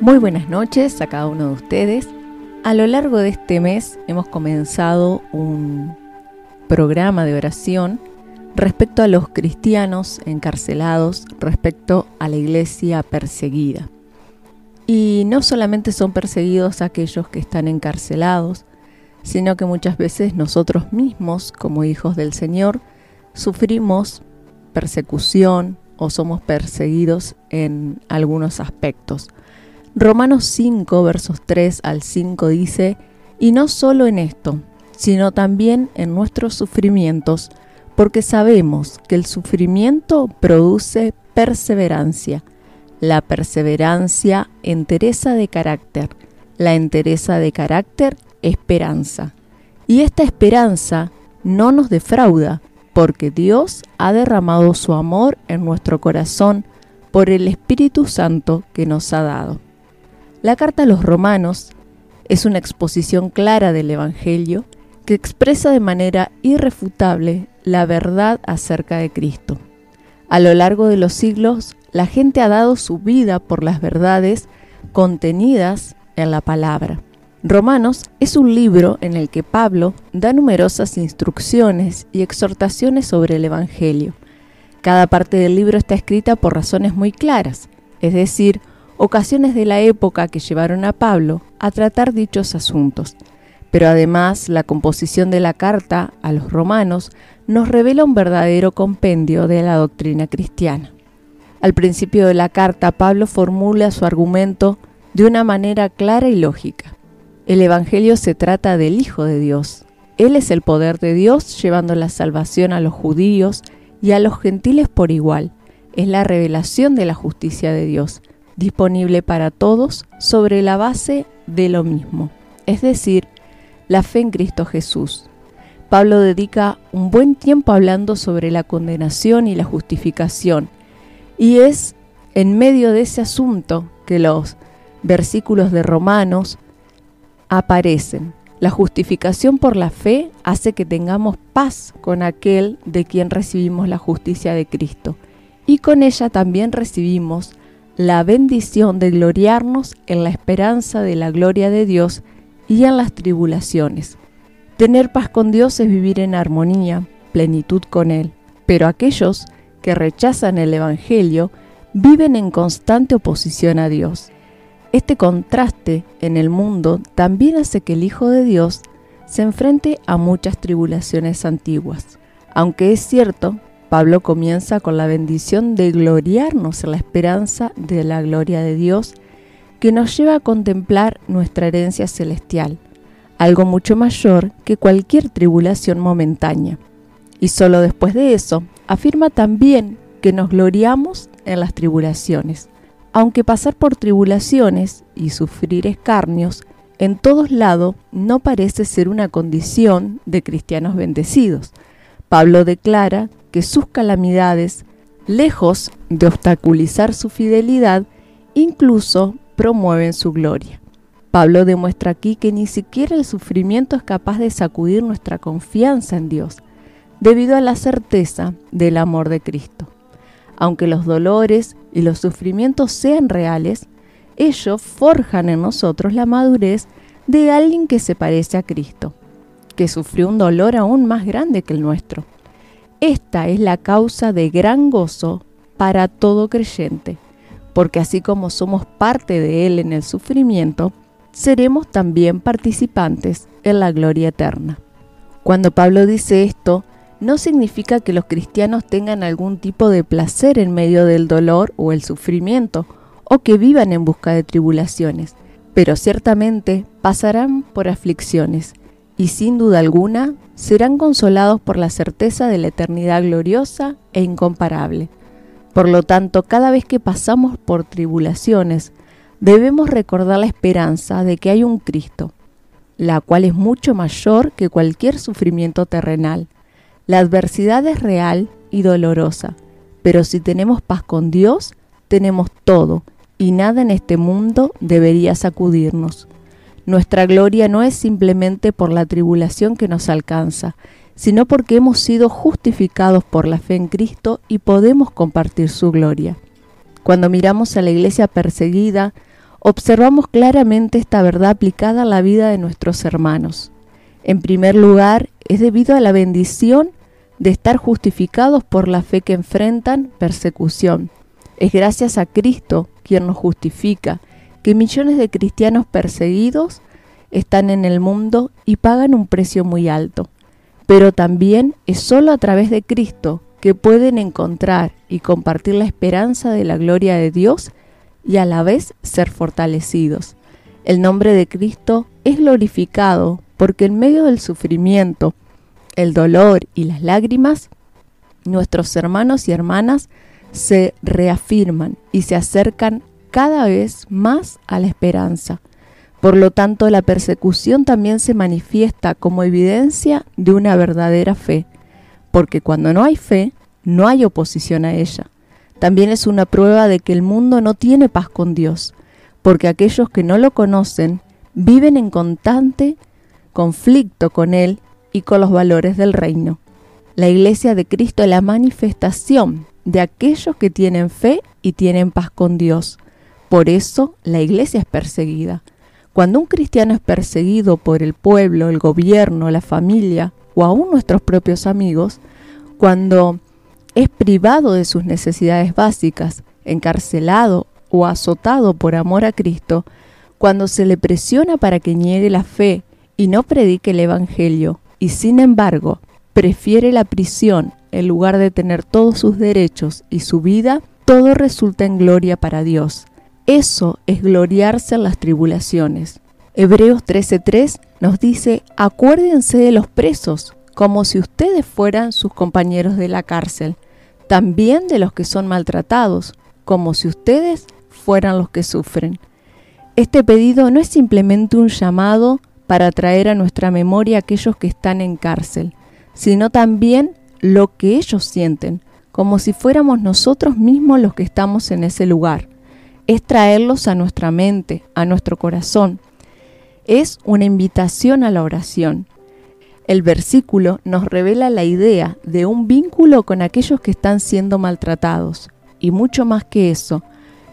Muy buenas noches a cada uno de ustedes. A lo largo de este mes hemos comenzado un programa de oración respecto a los cristianos encarcelados, respecto a la iglesia perseguida. Y no solamente son perseguidos aquellos que están encarcelados, sino que muchas veces nosotros mismos, como hijos del Señor, sufrimos persecución o somos perseguidos en algunos aspectos. Romanos 5, versos 3 al 5 dice, y no solo en esto, sino también en nuestros sufrimientos, porque sabemos que el sufrimiento produce perseverancia, la perseverancia entereza de carácter, la entereza de carácter esperanza. Y esta esperanza no nos defrauda, porque Dios ha derramado su amor en nuestro corazón por el Espíritu Santo que nos ha dado. La carta a los romanos es una exposición clara del Evangelio que expresa de manera irrefutable la verdad acerca de Cristo. A lo largo de los siglos, la gente ha dado su vida por las verdades contenidas en la palabra. Romanos es un libro en el que Pablo da numerosas instrucciones y exhortaciones sobre el Evangelio. Cada parte del libro está escrita por razones muy claras, es decir, ocasiones de la época que llevaron a Pablo a tratar dichos asuntos. Pero además la composición de la carta a los romanos nos revela un verdadero compendio de la doctrina cristiana. Al principio de la carta, Pablo formula su argumento de una manera clara y lógica. El Evangelio se trata del Hijo de Dios. Él es el poder de Dios llevando la salvación a los judíos y a los gentiles por igual. Es la revelación de la justicia de Dios, disponible para todos sobre la base de lo mismo, es decir, la fe en Cristo Jesús. Pablo dedica un buen tiempo hablando sobre la condenación y la justificación, y es en medio de ese asunto que los versículos de Romanos aparecen. La justificación por la fe hace que tengamos paz con aquel de quien recibimos la justicia de Cristo, y con ella también recibimos la bendición de gloriarnos en la esperanza de la gloria de Dios y en las tribulaciones. Tener paz con Dios es vivir en armonía, plenitud con Él, pero aquellos que rechazan el Evangelio viven en constante oposición a Dios. Este contraste en el mundo también hace que el Hijo de Dios se enfrente a muchas tribulaciones antiguas. Aunque es cierto, Pablo comienza con la bendición de gloriarnos en la esperanza de la gloria de Dios que nos lleva a contemplar nuestra herencia celestial, algo mucho mayor que cualquier tribulación momentánea. Y solo después de eso, afirma también que nos gloriamos en las tribulaciones, aunque pasar por tribulaciones y sufrir escarnios en todos lados no parece ser una condición de cristianos bendecidos. Pablo declara que sus calamidades, lejos de obstaculizar su fidelidad, incluso promueven su gloria. Pablo demuestra aquí que ni siquiera el sufrimiento es capaz de sacudir nuestra confianza en Dios, debido a la certeza del amor de Cristo. Aunque los dolores y los sufrimientos sean reales, ellos forjan en nosotros la madurez de alguien que se parece a Cristo, que sufrió un dolor aún más grande que el nuestro. Esta es la causa de gran gozo para todo creyente porque así como somos parte de Él en el sufrimiento, seremos también participantes en la gloria eterna. Cuando Pablo dice esto, no significa que los cristianos tengan algún tipo de placer en medio del dolor o el sufrimiento, o que vivan en busca de tribulaciones, pero ciertamente pasarán por aflicciones, y sin duda alguna serán consolados por la certeza de la eternidad gloriosa e incomparable. Por lo tanto, cada vez que pasamos por tribulaciones, debemos recordar la esperanza de que hay un Cristo, la cual es mucho mayor que cualquier sufrimiento terrenal. La adversidad es real y dolorosa, pero si tenemos paz con Dios, tenemos todo, y nada en este mundo debería sacudirnos. Nuestra gloria no es simplemente por la tribulación que nos alcanza, sino porque hemos sido justificados por la fe en Cristo y podemos compartir su gloria. Cuando miramos a la iglesia perseguida, observamos claramente esta verdad aplicada a la vida de nuestros hermanos. En primer lugar, es debido a la bendición de estar justificados por la fe que enfrentan persecución. Es gracias a Cristo quien nos justifica, que millones de cristianos perseguidos están en el mundo y pagan un precio muy alto. Pero también es solo a través de Cristo que pueden encontrar y compartir la esperanza de la gloria de Dios y a la vez ser fortalecidos. El nombre de Cristo es glorificado porque en medio del sufrimiento, el dolor y las lágrimas, nuestros hermanos y hermanas se reafirman y se acercan cada vez más a la esperanza. Por lo tanto, la persecución también se manifiesta como evidencia de una verdadera fe, porque cuando no hay fe, no hay oposición a ella. También es una prueba de que el mundo no tiene paz con Dios, porque aquellos que no lo conocen viven en constante conflicto con Él y con los valores del reino. La iglesia de Cristo es la manifestación de aquellos que tienen fe y tienen paz con Dios. Por eso la iglesia es perseguida. Cuando un cristiano es perseguido por el pueblo, el gobierno, la familia o aún nuestros propios amigos, cuando es privado de sus necesidades básicas, encarcelado o azotado por amor a Cristo, cuando se le presiona para que niegue la fe y no predique el Evangelio, y sin embargo prefiere la prisión en lugar de tener todos sus derechos y su vida, todo resulta en gloria para Dios. Eso es gloriarse en las tribulaciones. Hebreos 13:3 nos dice, acuérdense de los presos, como si ustedes fueran sus compañeros de la cárcel, también de los que son maltratados, como si ustedes fueran los que sufren. Este pedido no es simplemente un llamado para traer a nuestra memoria a aquellos que están en cárcel, sino también lo que ellos sienten, como si fuéramos nosotros mismos los que estamos en ese lugar. Es traerlos a nuestra mente, a nuestro corazón. Es una invitación a la oración. El versículo nos revela la idea de un vínculo con aquellos que están siendo maltratados. Y mucho más que eso,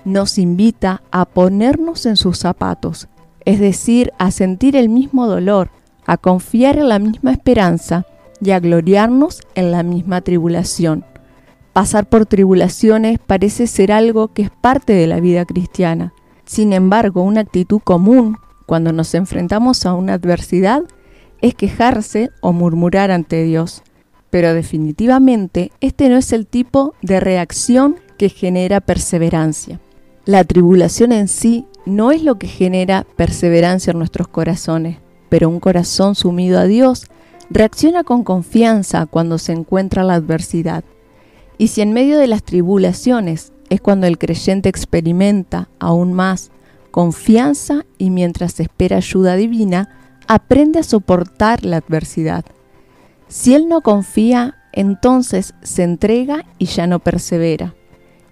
nos invita a ponernos en sus zapatos, es decir, a sentir el mismo dolor, a confiar en la misma esperanza y a gloriarnos en la misma tribulación. Pasar por tribulaciones parece ser algo que es parte de la vida cristiana. Sin embargo, una actitud común cuando nos enfrentamos a una adversidad es quejarse o murmurar ante Dios. Pero definitivamente este no es el tipo de reacción que genera perseverancia. La tribulación en sí no es lo que genera perseverancia en nuestros corazones, pero un corazón sumido a Dios reacciona con confianza cuando se encuentra la adversidad. Y si en medio de las tribulaciones es cuando el creyente experimenta aún más confianza y mientras espera ayuda divina, aprende a soportar la adversidad. Si él no confía, entonces se entrega y ya no persevera.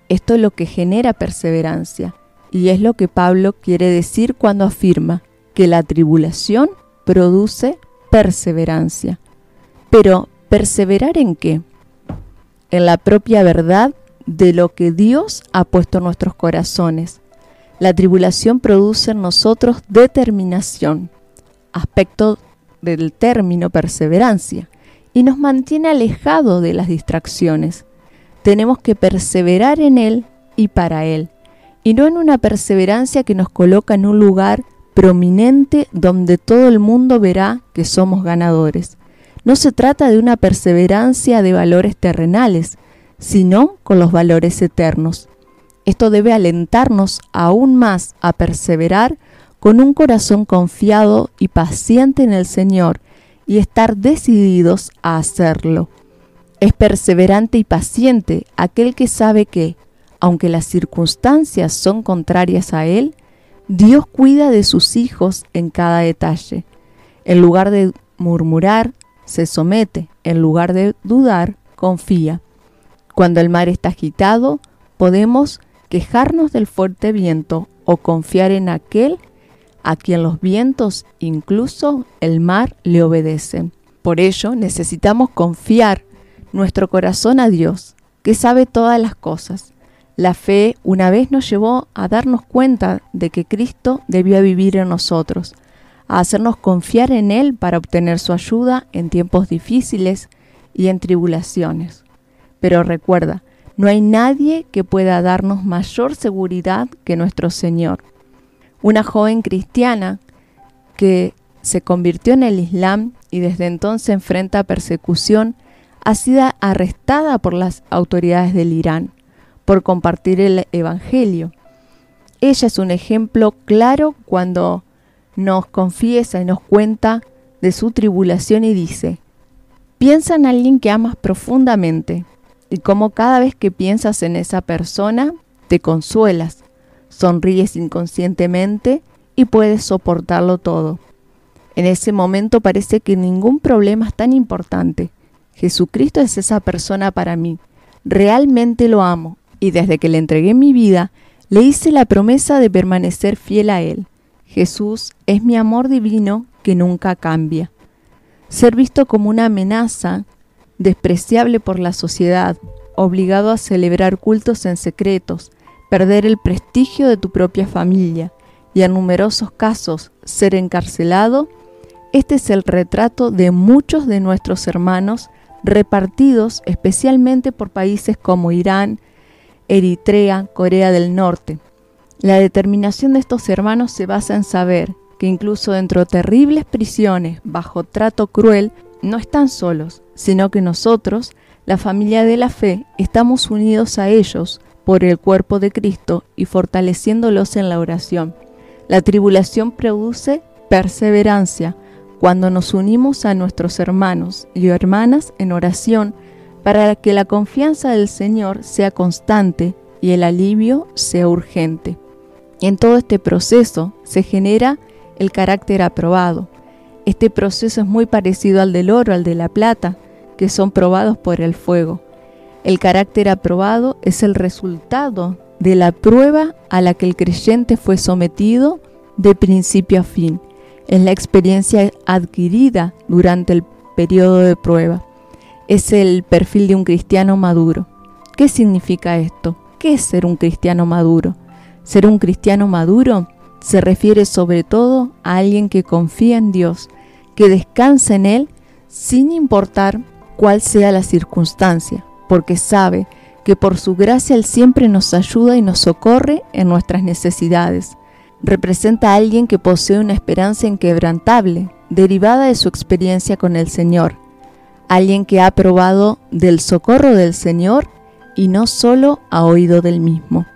Esto es lo que genera perseverancia y es lo que Pablo quiere decir cuando afirma que la tribulación produce perseverancia. Pero, ¿perseverar en qué? En la propia verdad de lo que Dios ha puesto en nuestros corazones. La tribulación produce en nosotros determinación, aspecto del término perseverancia y nos mantiene alejado de las distracciones. Tenemos que perseverar en Él y para Él, y no en una perseverancia que nos coloca en un lugar prominente donde todo el mundo verá que somos ganadores. No se trata de una perseverancia de valores terrenales, sino con los valores eternos. Esto debe alentarnos aún más a perseverar con un corazón confiado y paciente en el Señor y estar decididos a hacerlo. Es perseverante y paciente aquel que sabe que, aunque las circunstancias son contrarias a él, Dios cuida de sus hijos en cada detalle. En lugar de murmurar, se somete, en lugar de dudar, confía. Cuando el mar está agitado, podemos quejarnos del fuerte viento o confiar en aquel a quien los vientos, incluso el mar, le obedecen. Por ello necesitamos confiar nuestro corazón a Dios, que sabe todas las cosas. La fe una vez nos llevó a darnos cuenta de que Cristo debía vivir en nosotros, a hacernos confiar en Él para obtener su ayuda en tiempos difíciles y en tribulaciones. Pero recuerda, no hay nadie que pueda darnos mayor seguridad que nuestro Señor. Una joven cristiana que se convirtió en el Islam y desde entonces enfrenta persecución, ha sido arrestada por las autoridades del Irán por compartir el Evangelio. Ella es un ejemplo claro cuando nos confiesa y nos cuenta de su tribulación y dice, piensa en alguien que amas profundamente y como cada vez que piensas en esa persona, te consuelas, sonríes inconscientemente y puedes soportarlo todo. En ese momento parece que ningún problema es tan importante. Jesucristo es esa persona para mí. Realmente lo amo y desde que le entregué mi vida, le hice la promesa de permanecer fiel a Él. Jesús es mi amor divino que nunca cambia. Ser visto como una amenaza, despreciable por la sociedad, obligado a celebrar cultos en secretos, perder el prestigio de tu propia familia y en numerosos casos ser encarcelado, este es el retrato de muchos de nuestros hermanos repartidos especialmente por países como Irán, Eritrea, Corea del Norte. La determinación de estos hermanos se basa en saber que incluso dentro de terribles prisiones, bajo trato cruel, no están solos, sino que nosotros, la familia de la fe, estamos unidos a ellos por el cuerpo de Cristo y fortaleciéndolos en la oración. La tribulación produce perseverancia cuando nos unimos a nuestros hermanos y hermanas en oración para que la confianza del Señor sea constante y el alivio sea urgente. En todo este proceso se genera el carácter aprobado. Este proceso es muy parecido al del oro, al de la plata, que son probados por el fuego. El carácter aprobado es el resultado de la prueba a la que el creyente fue sometido de principio a fin. Es la experiencia adquirida durante el periodo de prueba es el perfil de un cristiano maduro. ¿Qué significa esto? ¿Qué es ser un cristiano maduro? Ser un cristiano maduro se refiere sobre todo a alguien que confía en Dios, que descansa en Él sin importar cuál sea la circunstancia, porque sabe que por su gracia Él siempre nos ayuda y nos socorre en nuestras necesidades. Representa a alguien que posee una esperanza inquebrantable, derivada de su experiencia con el Señor, alguien que ha probado del socorro del Señor y no solo ha oído del mismo.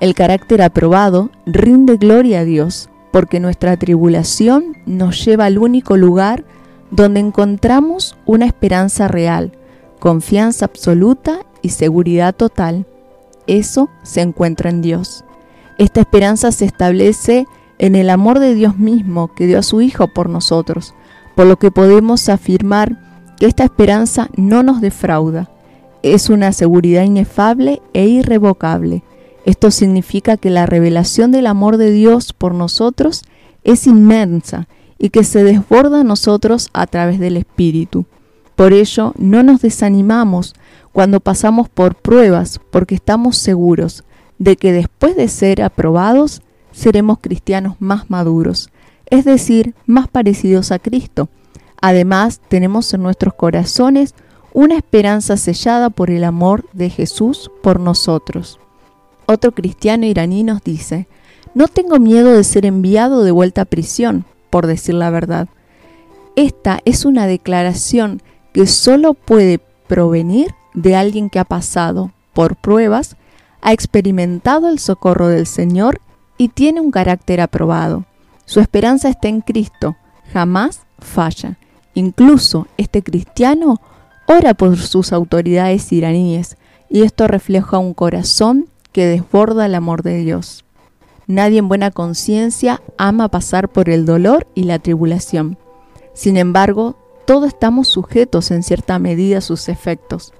El carácter aprobado rinde gloria a Dios, porque nuestra tribulación nos lleva al único lugar donde encontramos una esperanza real, confianza absoluta y seguridad total. Eso se encuentra en Dios. Esta esperanza se establece en el amor de Dios mismo que dio a su Hijo por nosotros, por lo que podemos afirmar que esta esperanza no nos defrauda. Es una seguridad inefable e irrevocable. Esto significa que la revelación del amor de Dios por nosotros es inmensa y que se desborda a nosotros a través del Espíritu. Por ello, no nos desanimamos cuando pasamos por pruebas, porque estamos seguros de que después de ser aprobados, seremos cristianos más maduros, es decir, más parecidos a Cristo. Además, tenemos en nuestros corazones una esperanza sellada por el amor de Jesús por nosotros. Otro cristiano iraní nos dice, no tengo miedo de ser enviado de vuelta a prisión, por decir la verdad. Esta es una declaración que solo puede provenir de alguien que ha pasado por pruebas, ha experimentado el socorro del Señor y tiene un carácter aprobado. Su esperanza está en Cristo, jamás falla. Incluso este cristiano ora por sus autoridades iraníes y esto refleja un corazón que desborda el amor de Dios. Nadie en buena conciencia ama pasar por el dolor y la tribulación. Sin embargo, todos estamos sujetos en cierta medida a sus efectos.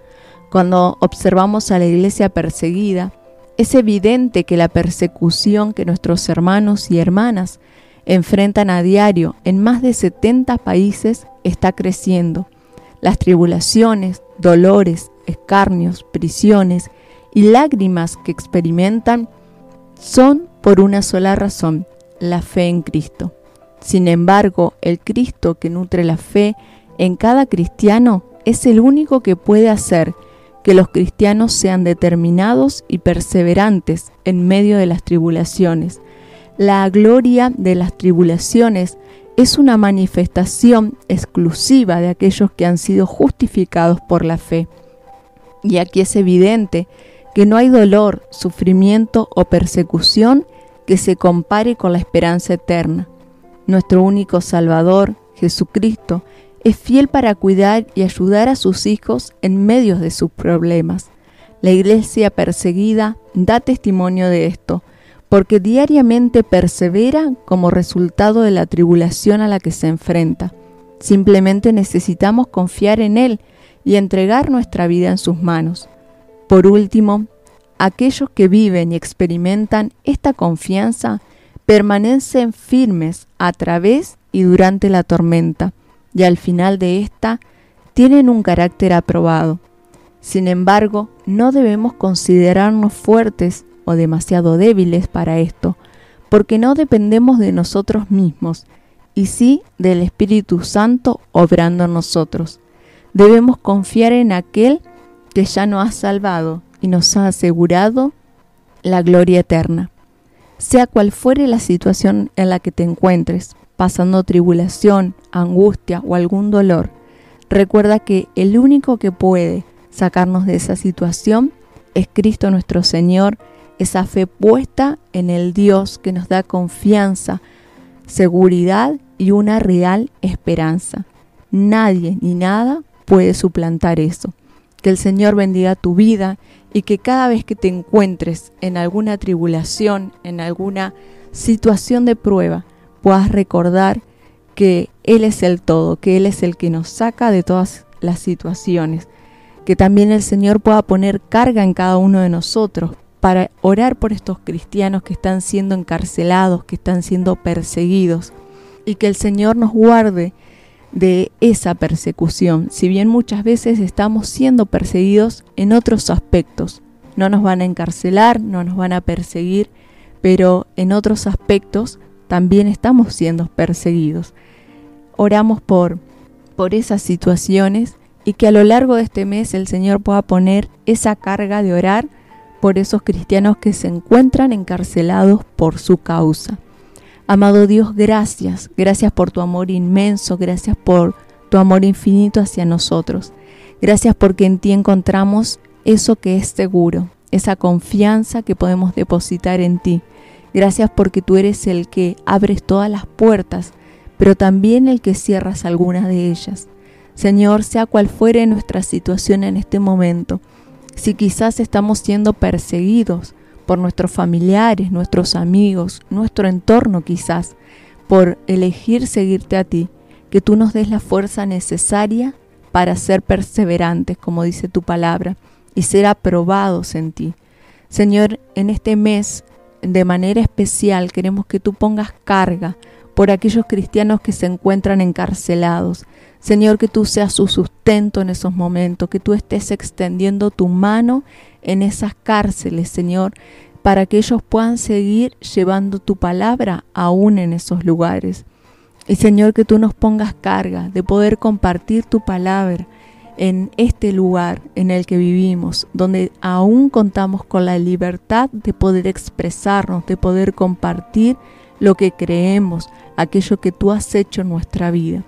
Cuando observamos a la iglesia perseguida, es evidente que la persecución que nuestros hermanos y hermanas enfrentan a diario en más de 70 países está creciendo. Las tribulaciones, dolores, escarnios, prisiones y lágrimas que experimentan son por una sola razón, la fe en Cristo. Sin embargo, el Cristo que nutre la fe en cada cristiano es el único que puede hacer que los cristianos sean determinados y perseverantes en medio de las tribulaciones. La gloria de las tribulaciones es una manifestación exclusiva de aquellos que han sido justificados por la fe. Y aquí es evidente que no hay dolor, sufrimiento o persecución que se compare con la esperanza eterna. Nuestro único Salvador, Jesucristo, es fiel para cuidar y ayudar a sus hijos en medio de sus problemas. La iglesia perseguida da testimonio de esto, porque diariamente persevera como resultado de la tribulación a la que se enfrenta. Simplemente necesitamos confiar en Él y entregar nuestra vida en sus manos. Por último, aquellos que viven y experimentan esta confianza permanecen firmes a través y durante la tormenta y al final de esta tienen un carácter aprobado. Sin embargo, no debemos considerarnos fuertes o demasiado débiles para esto, porque no dependemos de nosotros mismos, y sí del Espíritu Santo obrando en nosotros. Debemos confiar en aquel que ya nos ha salvado y nos ha asegurado la gloria eterna. Sea cual fuere la situación en la que te encuentres, pasando tribulación, angustia o algún dolor, recuerda que el único que puede sacarnos de esa situación es Cristo nuestro Señor, esa fe puesta en el Dios que nos da confianza, seguridad y una real esperanza. Nadie ni nada puede suplantar eso. Que el Señor bendiga tu vida y que cada vez que te encuentres en alguna tribulación, en alguna situación de prueba, puedas recordar que Él es el todo, que Él es el que nos saca de todas las situaciones, que también el Señor pueda poner carga en cada uno de nosotros para orar por estos cristianos que están siendo encarcelados, que están siendo perseguidos, y que el Señor nos guarde de esa persecución, si bien muchas veces estamos siendo perseguidos en otros aspectos. No nos van a encarcelar, no nos van a perseguir, pero en otros aspectos también estamos siendo perseguidos. Oramos por, por esas situaciones y que a lo largo de este mes el Señor pueda poner esa carga de orar por esos cristianos que se encuentran encarcelados por su causa. Amado Dios, gracias, gracias por tu amor inmenso, gracias por tu amor infinito hacia nosotros. Gracias porque en ti encontramos eso que es seguro, esa confianza que podemos depositar en ti. Gracias porque tú eres el que abres todas las puertas, pero también el que cierras algunas de ellas. Señor, sea cual fuere nuestra situación en este momento, si quizás estamos siendo perseguidos por nuestros familiares, nuestros amigos, nuestro entorno quizás, por elegir seguirte a ti, que tú nos des la fuerza necesaria para ser perseverantes, como dice tu palabra, y ser aprobados en ti. Señor, en este mes de manera especial queremos que tú pongas carga por aquellos cristianos que se encuentran encarcelados. Señor, que tú seas su sustento en esos momentos, que tú estés extendiendo tu mano en esas cárceles, Señor, para que ellos puedan seguir llevando tu palabra aún en esos lugares. Y Señor, que tú nos pongas carga de poder compartir tu palabra en este lugar en el que vivimos, donde aún contamos con la libertad de poder expresarnos, de poder compartir lo que creemos, aquello que tú has hecho en nuestra vida.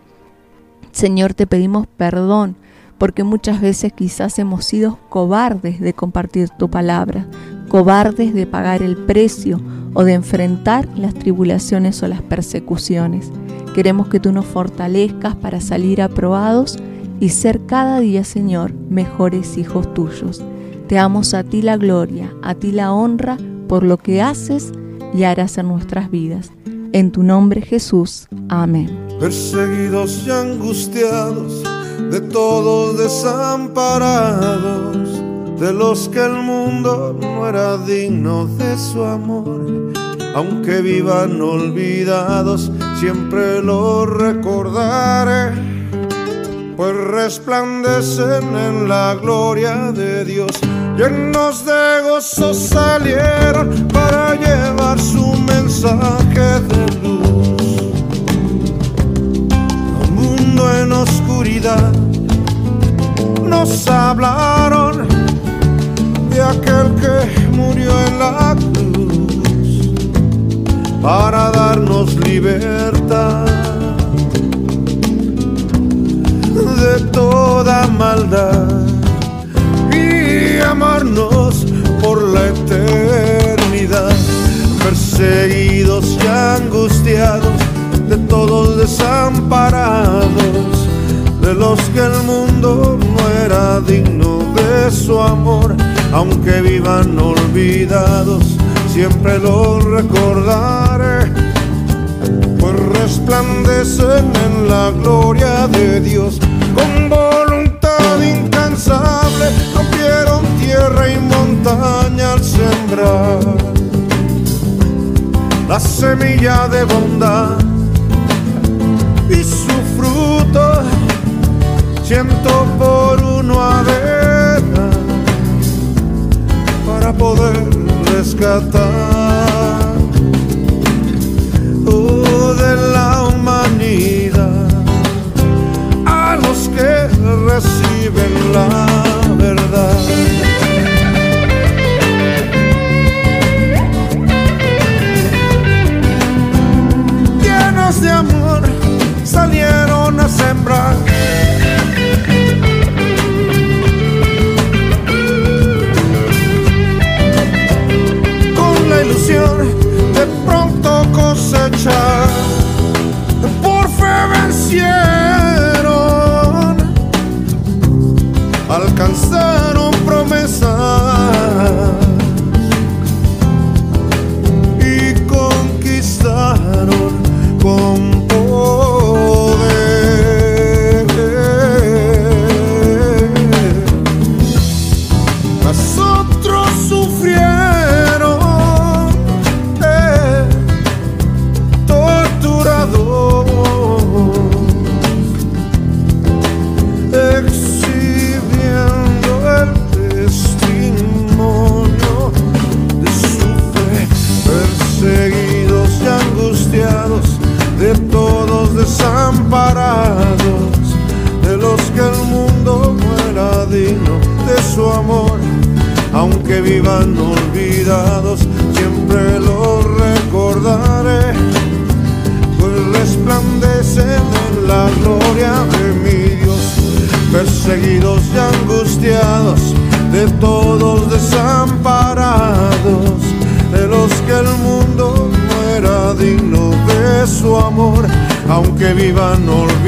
Señor, te pedimos perdón porque muchas veces quizás hemos sido cobardes de compartir tu palabra, cobardes de pagar el precio o de enfrentar las tribulaciones o las persecuciones. Queremos que tú nos fortalezcas para salir aprobados y ser cada día, Señor, mejores hijos tuyos. Te damos a ti la gloria, a ti la honra por lo que haces y harás en nuestras vidas. En tu nombre Jesús. Amén. Perseguidos y angustiados, de todos desamparados, de los que el mundo no era digno de su amor. Aunque vivan olvidados, siempre lo recordaré pues resplandecen en la gloria de Dios. Llenos de gozo salieron para llevar su mensaje de luz. Un mundo en oscuridad nos hablaron de aquel que murió en la cruz para darnos libertad de toda maldad amarnos por la eternidad, perseguidos y angustiados, de todos desamparados, de los que el mundo no era digno de su amor, aunque vivan olvidados, siempre los recordaré pues resplandecen en la gloria de Dios con voluntad incansable rompieron tierra y montaña al sembrar. La semilla de bondad y su fruto ciento por uno avena para poder rescatar aunque vivan olvidados,